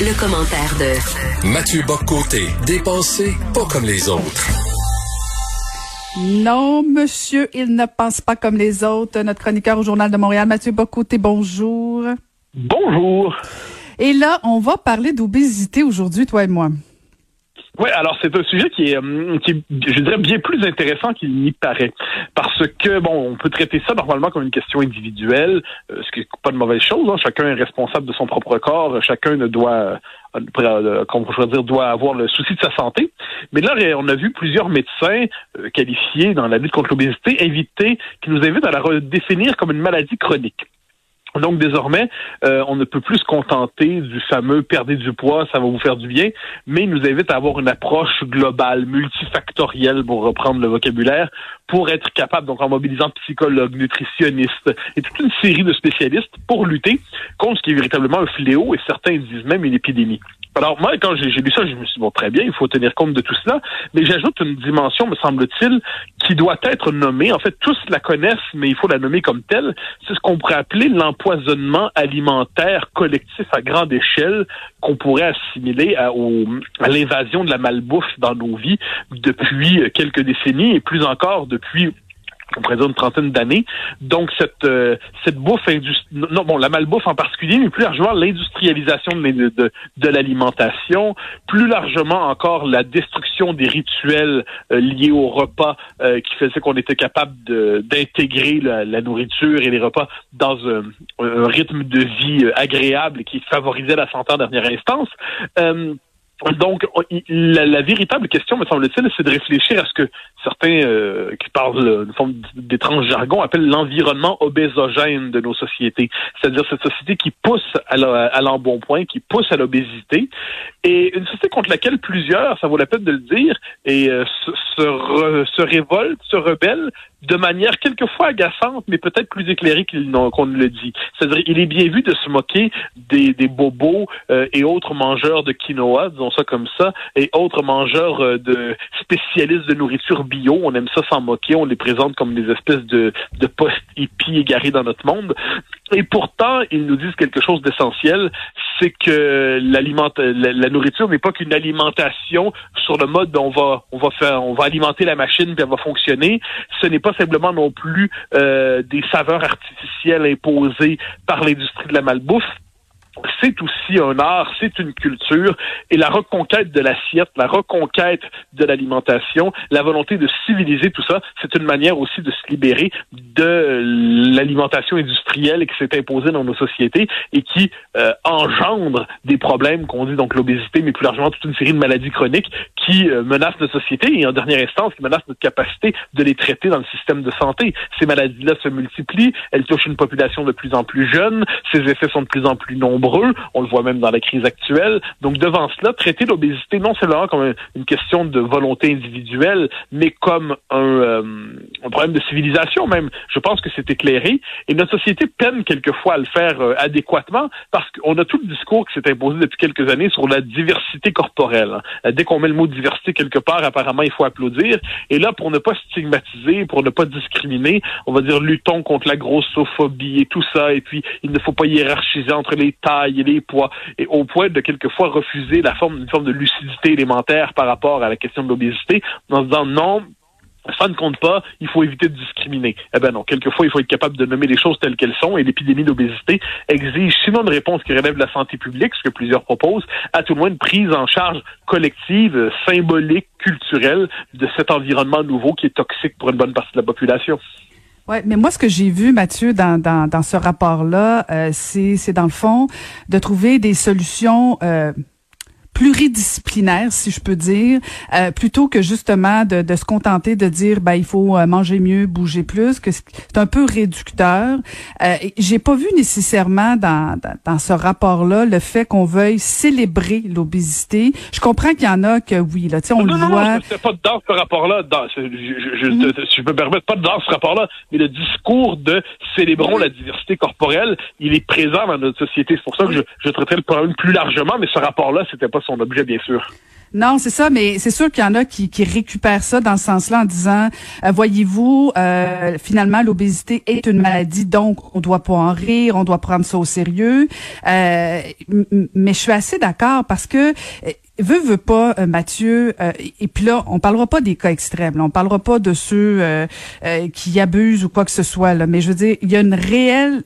Le, commentaire de Mathieu Boccoté, dépensé pas comme les autres. Non, monsieur, il ne pense pas comme les autres. Notre chroniqueur au Journal de Montréal, Mathieu Bocoté, bonjour. Bonjour. Et là, on va parler d'obésité aujourd'hui, toi et moi. Oui, alors c'est un sujet qui est, euh, qui je dirais, bien plus intéressant qu'il n'y paraît. Parce que, bon, on peut traiter ça normalement comme une question individuelle, euh, ce qui n'est pas de mauvaise chose. Hein. Chacun est responsable de son propre corps. Chacun ne doit, euh, comme je dire, doit avoir le souci de sa santé. Mais là, on a vu plusieurs médecins qualifiés dans la lutte contre l'obésité invités, qui nous invitent à la redéfinir comme une maladie chronique. Donc désormais, euh, on ne peut plus se contenter du fameux perdez du poids, ça va vous faire du bien, mais il nous invite à avoir une approche globale, multifactorielle, pour reprendre le vocabulaire, pour être capable, donc en mobilisant psychologues, nutritionnistes et toute une série de spécialistes pour lutter contre ce qui est véritablement un fléau et certains disent même une épidémie. Alors moi, quand j'ai lu ça, je me suis dit, bon, très bien, il faut tenir compte de tout cela, mais j'ajoute une dimension, me semble-t-il, qui doit être nommée. En fait, tous la connaissent, mais il faut la nommer comme telle. C'est ce qu'on pourrait appeler l'empoisonnement alimentaire collectif à grande échelle qu'on pourrait assimiler à, à l'invasion de la malbouffe dans nos vies depuis quelques décennies et plus encore depuis on une trentaine d'années. Donc cette euh, cette bouffe non bon la malbouffe en particulier, mais plus largement l'industrialisation de, de, l'alimentation, plus largement encore la destruction des rituels euh, liés au repas euh, qui faisait qu'on était capable d'intégrer la, nourriture et les repas dans un, un rythme de vie agréable qui favorisait la santé en dernière instance. Donc, la, véritable question, me semble-t-il, c'est de réfléchir à ce que certains euh, qui parlent une forme d'étrange jargon appellent l'environnement obésogène de nos sociétés. C'est-à-dire cette société qui pousse à l'embonpoint, qui pousse à l'obésité, et une société contre laquelle plusieurs, ça vaut la peine de le dire, et euh, se, se, se révoltent, se rebellent de manière quelquefois agaçante, mais peut-être plus éclairée qu'on ne le dit. C'est-à-dire, il est bien vu de se moquer des, des bobos euh, et autres mangeurs de quinoa, disons ça comme ça, et autres mangeurs euh, de spécialistes de nourriture bio. On aime ça s'en moquer, on les présente comme des espèces de, de post-hippies égarés dans notre monde. Et pourtant, ils nous disent quelque chose d'essentiel, c'est que l'aliment, la, nourriture n'est pas qu'une alimentation sur le mode on va, on va faire, on va alimenter la machine puis elle va fonctionner. Ce n'est pas simplement non plus euh, des saveurs artificielles imposées par l'industrie de la malbouffe c'est aussi un art, c'est une culture, et la reconquête de l'assiette, la reconquête de l'alimentation, la volonté de civiliser tout ça, c'est une manière aussi de se libérer de l'alimentation industrielle qui s'est imposée dans nos sociétés et qui euh, engendre des problèmes qu'on dit donc l'obésité, mais plus largement toute une série de maladies chroniques qui euh, menacent notre société et en dernière instance qui menacent notre capacité de les traiter dans le système de santé. Ces maladies-là se multiplient, elles touchent une population de plus en plus jeune, ces effets sont de plus en plus nombreux on le voit même dans la crise actuelle. Donc devant cela, traiter l'obésité non seulement comme une question de volonté individuelle, mais comme euh, un, problème de civilisation même. Je pense que c'est éclairé. Et notre société peine quelquefois à le faire euh, adéquatement parce qu'on a tout le discours qui s'est imposé depuis quelques années sur la diversité corporelle. Hein. Dès qu'on met le mot diversité quelque part, apparemment, il faut applaudir. Et là, pour ne pas stigmatiser, pour ne pas discriminer, on va dire luttons contre la grossophobie et tout ça. Et puis, il ne faut pas hiérarchiser entre les tailles et les poids, et au point de quelquefois refuser la forme, une forme de lucidité élémentaire par rapport à la question de l'obésité, en se disant non, ça ne compte pas, il faut éviter de discriminer. Eh ben non, quelquefois, il faut être capable de nommer les choses telles qu'elles sont et l'épidémie d'obésité exige sinon une réponse qui relève de la santé publique, ce que plusieurs proposent, à tout le moins une prise en charge collective, symbolique, culturelle de cet environnement nouveau qui est toxique pour une bonne partie de la population. Ouais, mais moi, ce que j'ai vu, Mathieu, dans, dans, dans ce rapport-là, euh, c'est, c'est dans le fond de trouver des solutions euh, pluridisciplinaire, si je peux dire, euh, plutôt que justement de, de, se contenter de dire ben il faut euh, manger mieux, bouger plus, que c'est un peu réducteur. Euh, J'ai pas vu nécessairement dans, dans, ce rapport-là le fait qu'on veuille célébrer l'obésité. Je comprends qu'il y en a que oui, là, tu sais, on le non, voit. Non, pas dans ce rapport-là, dans, je, je, je, mm. je, me permets pas dans ce rapport-là, mais le discours de célébrons la diversité corporelle, il est présent dans notre société. C'est pour ça que je, je traiterai le problème plus largement, mais ce rapport-là, c'était pas son objet, bien sûr. Non, c'est ça, mais c'est sûr qu'il y en a qui, qui récupèrent ça dans ce sens-là en disant, euh, voyez-vous, euh, finalement, l'obésité est une maladie, donc on doit pas en rire, on doit prendre ça au sérieux. Euh, mais je suis assez d'accord parce que veut veut pas euh, Mathieu euh, et puis là on parlera pas des cas extrêmes là, on parlera pas de ceux euh, qui abusent ou quoi que ce soit là. Mais je veux dire il y a une réelle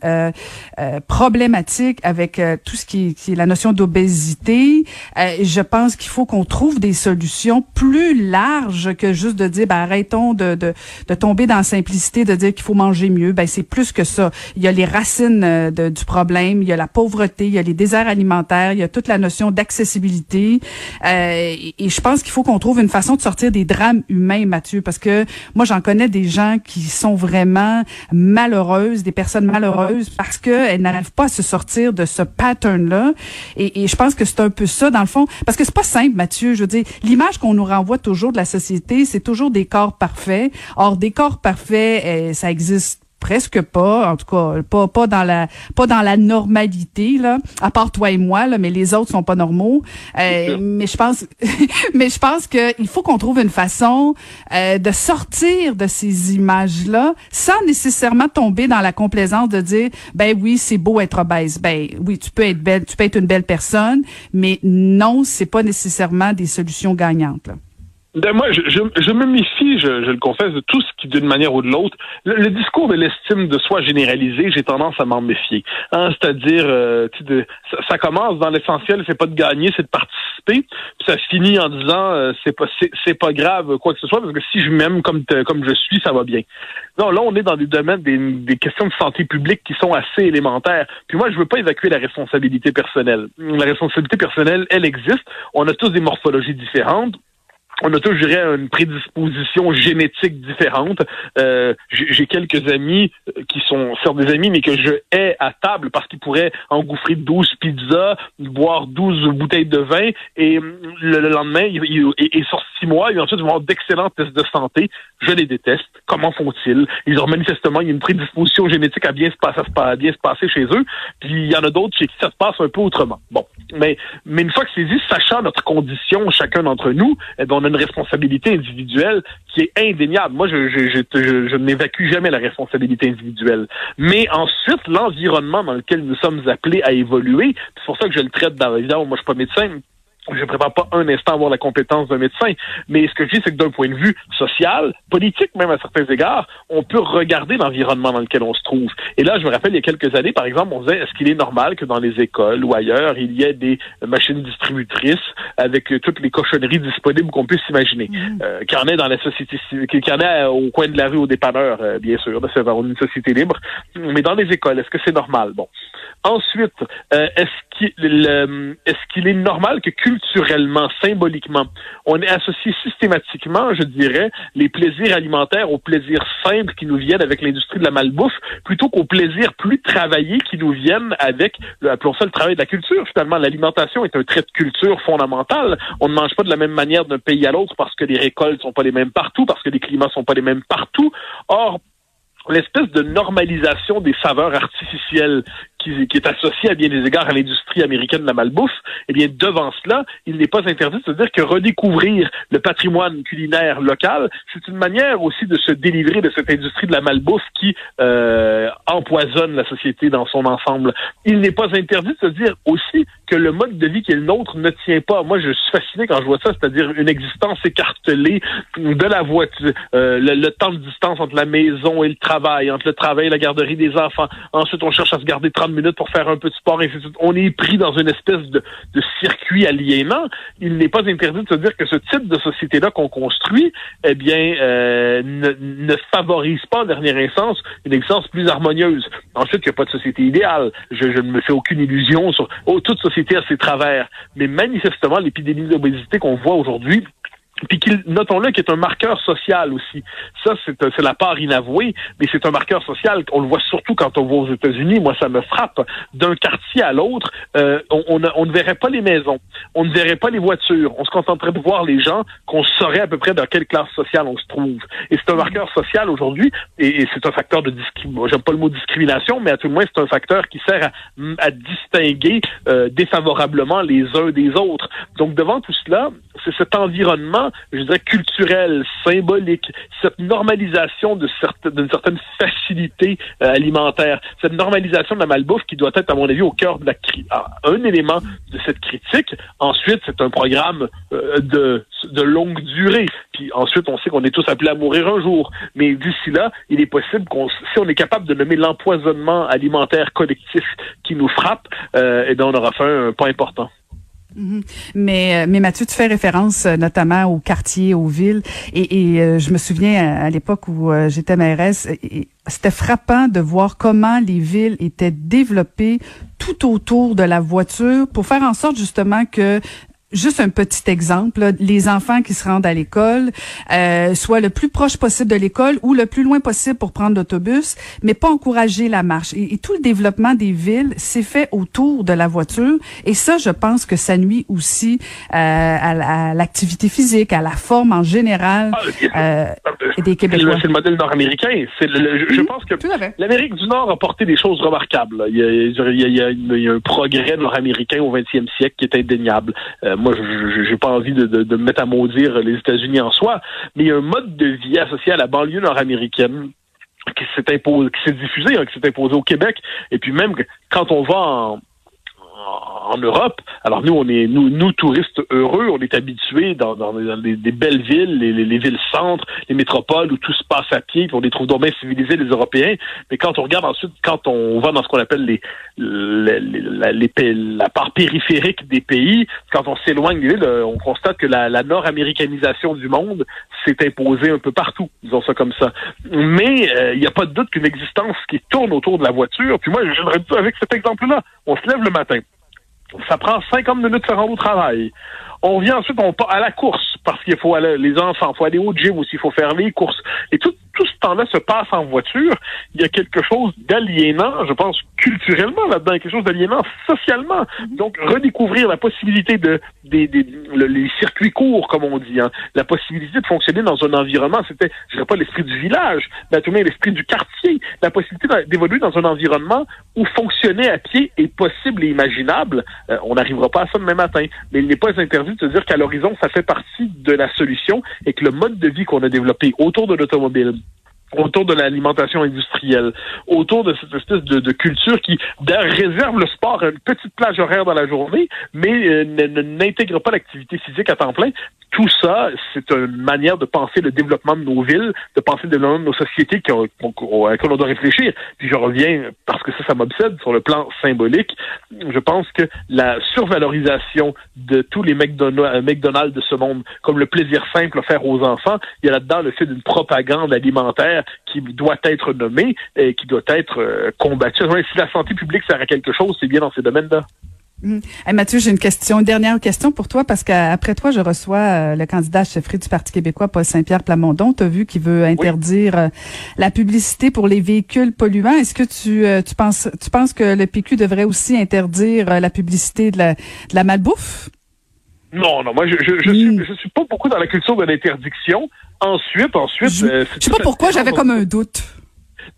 problématique avec tout ce qui est, la notion d'obésité. Je pense qu'il faut qu'on trouve des solutions plus larges que juste de dire ben, arrêtons de, de, de tomber dans la simplicité de dire qu'il faut manger mieux. Ben c'est plus que ça. Il y a les racines du problème il y a la pauvreté il y a les déserts alimentaires il y a toute la notion d'accessibilité euh, et, je pense qu'il faut qu'on trouve une façon de sortir des drames humains, Mathieu, parce que moi, j'en connais des gens qui sont vraiment malheureuses, des personnes malheureuses, parce qu'elles n'arrivent pas à se sortir de ce pattern-là. Et, je pense que c'est un peu ça, dans le fond, parce que c'est pas simple, Mathieu. Je veux dire, l'image qu'on nous renvoie toujours de la société, c'est toujours des corps parfaits. Or, des corps parfaits, eh, ça existe presque pas, en tout cas pas pas dans la pas dans la normalité là, à part toi et moi là, mais les autres sont pas normaux. Euh, mais je pense mais je pense que il faut qu'on trouve une façon euh, de sortir de ces images là sans nécessairement tomber dans la complaisance de dire ben oui c'est beau être obèse, ben oui tu peux être belle, tu peux être une belle personne, mais non c'est pas nécessairement des solutions gagnantes. Là. Ben moi, je, je, me méfie, je, le confesse, de tout ce qui, d'une manière ou de l'autre, le, discours de l'estime de soi généralisé, j'ai tendance à m'en méfier. Hein, C'est-à-dire, euh, de, ça, commence dans l'essentiel, c'est pas de gagner, c'est de participer. Puis ça finit en disant, euh, c'est pas, c'est pas grave quoi que ce soit, parce que si je m'aime comme comme je suis, ça va bien. Non, là, on est dans des domaines, des, des questions de santé publique qui sont assez élémentaires. Puis moi, je veux pas évacuer la responsabilité personnelle. La responsabilité personnelle, elle existe. On a tous des morphologies différentes on a tous, je dirais, une prédisposition génétique différente. Euh, j'ai quelques amis euh, qui sont certes des amis, mais que je hais à table parce qu'ils pourraient engouffrer 12 pizzas, boire 12 bouteilles de vin, et mm, le, lendemain, et, sur six mois, ils ensuite vont avoir d'excellents tests de santé. Je les déteste. Comment font-ils? Ils ont manifestement une prédisposition génétique à bien se passer, à bien se passer chez eux. Puis il y en a d'autres chez qui ça se passe un peu autrement. Bon. Mais, mais une fois que c'est dit, sachant notre condition, chacun d'entre nous, eh bien, on a une responsabilité individuelle qui est indéniable. Moi, je, je, je, je n'évacue jamais la responsabilité individuelle. Mais ensuite, l'environnement dans lequel nous sommes appelés à évoluer, c'est pour ça que je le traite dans, évidemment, moi, je suis pas médecin, je ne prépare pas un instant à avoir la compétence d'un médecin, mais ce que je dis, c'est que d'un point de vue social, politique même à certains égards, on peut regarder l'environnement dans lequel on se trouve. Et là, je me rappelle, il y a quelques années, par exemple, on disait, est-ce qu'il est normal que dans les écoles ou ailleurs, il y ait des machines distributrices avec toutes les cochonneries disponibles qu'on puisse imaginer, mmh. euh, qu'il y en ait dans la société qu'il y en ait au coin de la rue, au dépanneur, euh, bien sûr, de faire une société libre, mais dans les écoles, est-ce que c'est normal? Bon. Ensuite, euh, est-ce qu'il est, qu'il est normal que culturellement, symboliquement, on est associé systématiquement, je dirais, les plaisirs alimentaires aux plaisirs simples qui nous viennent avec l'industrie de la malbouffe, plutôt qu'aux plaisirs plus travaillés qui nous viennent avec, appelons ça le travail de la culture. Finalement, l'alimentation est un trait de culture fondamental. On ne mange pas de la même manière d'un pays à l'autre parce que les récoltes sont pas les mêmes partout, parce que les climats sont pas les mêmes partout. Or, l'espèce de normalisation des saveurs artificielles qui, est associé à bien des égards à l'industrie américaine de la malbouffe, eh bien, devant cela, il n'est pas interdit de se dire que redécouvrir le patrimoine culinaire local, c'est une manière aussi de se délivrer de cette industrie de la malbouffe qui euh, empoisonne la société dans son ensemble. Il n'est pas interdit de se dire aussi que le mode de vie qui est le nôtre ne tient pas. Moi, je suis fasciné quand je vois ça, c'est-à-dire une existence écartelée de la voiture, euh, le, le, temps de distance entre la maison et le travail, entre le travail et la garderie des enfants. Ensuite, on cherche à se garder 30 minutes pour faire un peu de sport, et On est pris dans une espèce de, circuit aliénant. Il n'est pas interdit de se dire que ce type de société-là qu'on construit, eh bien, euh, ne, favorise pas, en dernière instance, une existence plus harmonieuse. Ensuite, il n'y a pas de société idéale. Je, ne me fais aucune illusion sur oh, toute société a ses travers. Mais manifestement, l'épidémie d'obésité qu'on voit aujourd'hui, puis qu'il, notons-le, qui est un marqueur social aussi. Ça, c'est, c'est la part inavouée, mais c'est un marqueur social. On le voit surtout quand on va aux États-Unis. Moi, ça me frappe. D'un quartier à l'autre, euh, on, on, on, ne verrait pas les maisons, on ne verrait pas les voitures. On se contenterait de voir les gens, qu'on saurait à peu près dans quelle classe sociale on se trouve. Et c'est un marqueur social aujourd'hui, et, c'est un facteur de discrimination. J'aime pas le mot discrimination, mais à tout le moins, c'est un facteur qui sert à, à distinguer euh, défavorablement les uns des autres. Donc, devant tout cela, c'est cet environnement je dirais, culturel, symbolique, cette normalisation d'une certaine facilité euh, alimentaire, cette normalisation de la malbouffe qui doit être, à mon avis, au cœur de la un élément de cette critique. Ensuite, c'est un programme euh, de, de longue durée. Puis ensuite, on sait qu'on est tous appelés à mourir un jour. Mais d'ici là, il est possible qu'on, si on est capable de nommer l'empoisonnement alimentaire collectif qui nous frappe, euh, eh bien, on aura fait un pas important. Mhm. Mais, euh, mais Mathieu, tu fais référence euh, notamment aux quartiers, aux villes. Et, et euh, je me souviens à, l'époque où j'étais mairesse, c'était frappant de voir comment les villes étaient développées tout autour de la voiture pour faire en sorte justement que juste un petit exemple, les enfants qui se rendent à l'école euh, soient le plus proche possible de l'école ou le plus loin possible pour prendre l'autobus, mais pas encourager la marche. Et, tout le développement des villes s'est fait autour de la voiture. Et ça, je pense que ça nuit aussi euh, à, l'activité physique, à la forme en général ah, euh, des Québécois. C'est le modèle nord-américain. je, pense que l'Amérique du Nord a porté des choses remarquables. Il y a, il y a, il y a un progrès nord-américain au 20e siècle qui est indéniable. Euh, moi, je n'ai pas envie de, de, me mettre à maudire les États-Unis en soi, mais il y a un mode de vie associé à la banlieue nord-américaine qui s'est imposé, qui s'est diffusé, hein, qui s'est imposé au Québec, et puis même quand on va en Europe. Alors nous, on est nous, touristes heureux, on est habitués dans, des, belles villes, les, les, villes centres, les métropoles où tout se passe à pied, puis on les trouve donc bien civilisés les Européens. Mais quand on regarde ensuite, quand on va dans ce qu'on appelle les, la, part périphérique des pays, quand on s'éloigne des villes, on constate que la, la nord-américanisation du monde s'est imposée un peu partout, disons ça comme ça. Mais euh, il n'y a pas de doute qu'une existence qui tourne autour de la voiture, puis moi, j'aimerais dire avec cet exemple-là, on se lève le matin, ça prend 50 minutes de se rendre au travail. On vient ensuite on part à la course parce qu'il faut aller les enfants, il faut aller au gym aussi, il faut faire les courses. Et tout, tout ce temps-là se passe en voiture. Il y a quelque chose d'aliénant, je pense, culturellement là-dedans, quelque chose d'aliénant socialement. Donc, redécouvrir la possibilité de des, des les circuits courts, comme on dit, hein, la possibilité de fonctionner dans un environnement, c'était, je dirais pas l'esprit du village, mais à tout le l'esprit du quartier, la possibilité d'évoluer dans un environnement où fonctionner à pied est possible et imaginable. Euh, on n'arrivera pas à ça demain matin, mais il n'est pas interdit de se dire qu'à l'horizon, ça fait partie de la solution et que le mode de vie qu'on a développé autour de l'automobile, autour de l'alimentation industrielle, autour de cette espèce de, culture qui réserve le sport à une petite plage horaire dans la journée, mais euh, n'intègre pas l'activité physique à temps plein. Tout ça, c'est une manière de penser le développement de nos villes, de penser le développement de nos sociétés à laquelle on doit réfléchir. Puis je reviens, parce que ça, ça m'obsède sur le plan symbolique, je pense que la survalorisation de tous les McDonald's, McDonald's de ce monde, comme le plaisir simple offert aux enfants, il y a là-dedans le fait d'une propagande alimentaire qui doit être nommé et qui doit être euh, combattu. Si la santé publique sert à quelque chose, c'est bien dans ces domaines-là. Mmh. Mathieu, j'ai une question, une dernière question pour toi, parce qu'après toi, je reçois euh, le candidat à chefferie du Parti québécois, Paul Saint-Pierre Plamondon. Tu as vu qu'il veut interdire euh, la publicité pour les véhicules polluants. Est-ce que tu, tu penses tu penses que le PQ devrait aussi interdire la publicité de la, de la malbouffe? Non, non, moi je je, je, suis, mmh. je suis pas beaucoup dans la culture de l'interdiction. Ensuite, ensuite. Je, euh, sais pas pourquoi j'avais comme un doute.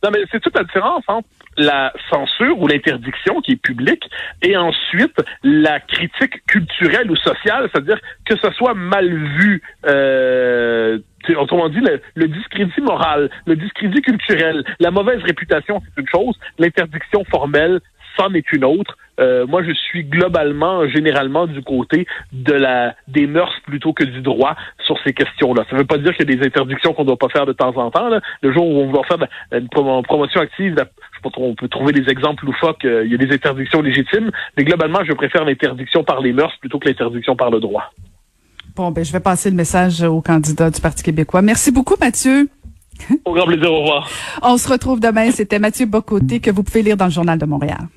Non, mais c'est toute la différence entre la censure ou l'interdiction qui est publique et ensuite la critique culturelle ou sociale, c'est-à-dire que ce soit mal vu. Euh, autrement dit, le, discrédit moral, le discrédit culturel, la mauvaise réputation, c'est une chose, l'interdiction formelle, c'en est une autre. Euh, moi, je suis globalement, généralement, du côté de la des mœurs plutôt que du droit sur ces questions-là. Ça ne veut pas dire qu'il y a des interdictions qu'on ne doit pas faire de temps en temps. Là. Le jour où on va faire une promotion active, je on peut trouver des exemples loufoques, euh, il y a des interdictions légitimes, mais globalement, je préfère l'interdiction par les mœurs plutôt que l'interdiction par le droit. Bon, ben, je vais passer le message au candidat du Parti québécois. Merci beaucoup, Mathieu. Au grand plaisir, au revoir. On se retrouve demain. C'était Mathieu Bocoté que vous pouvez lire dans le Journal de Montréal.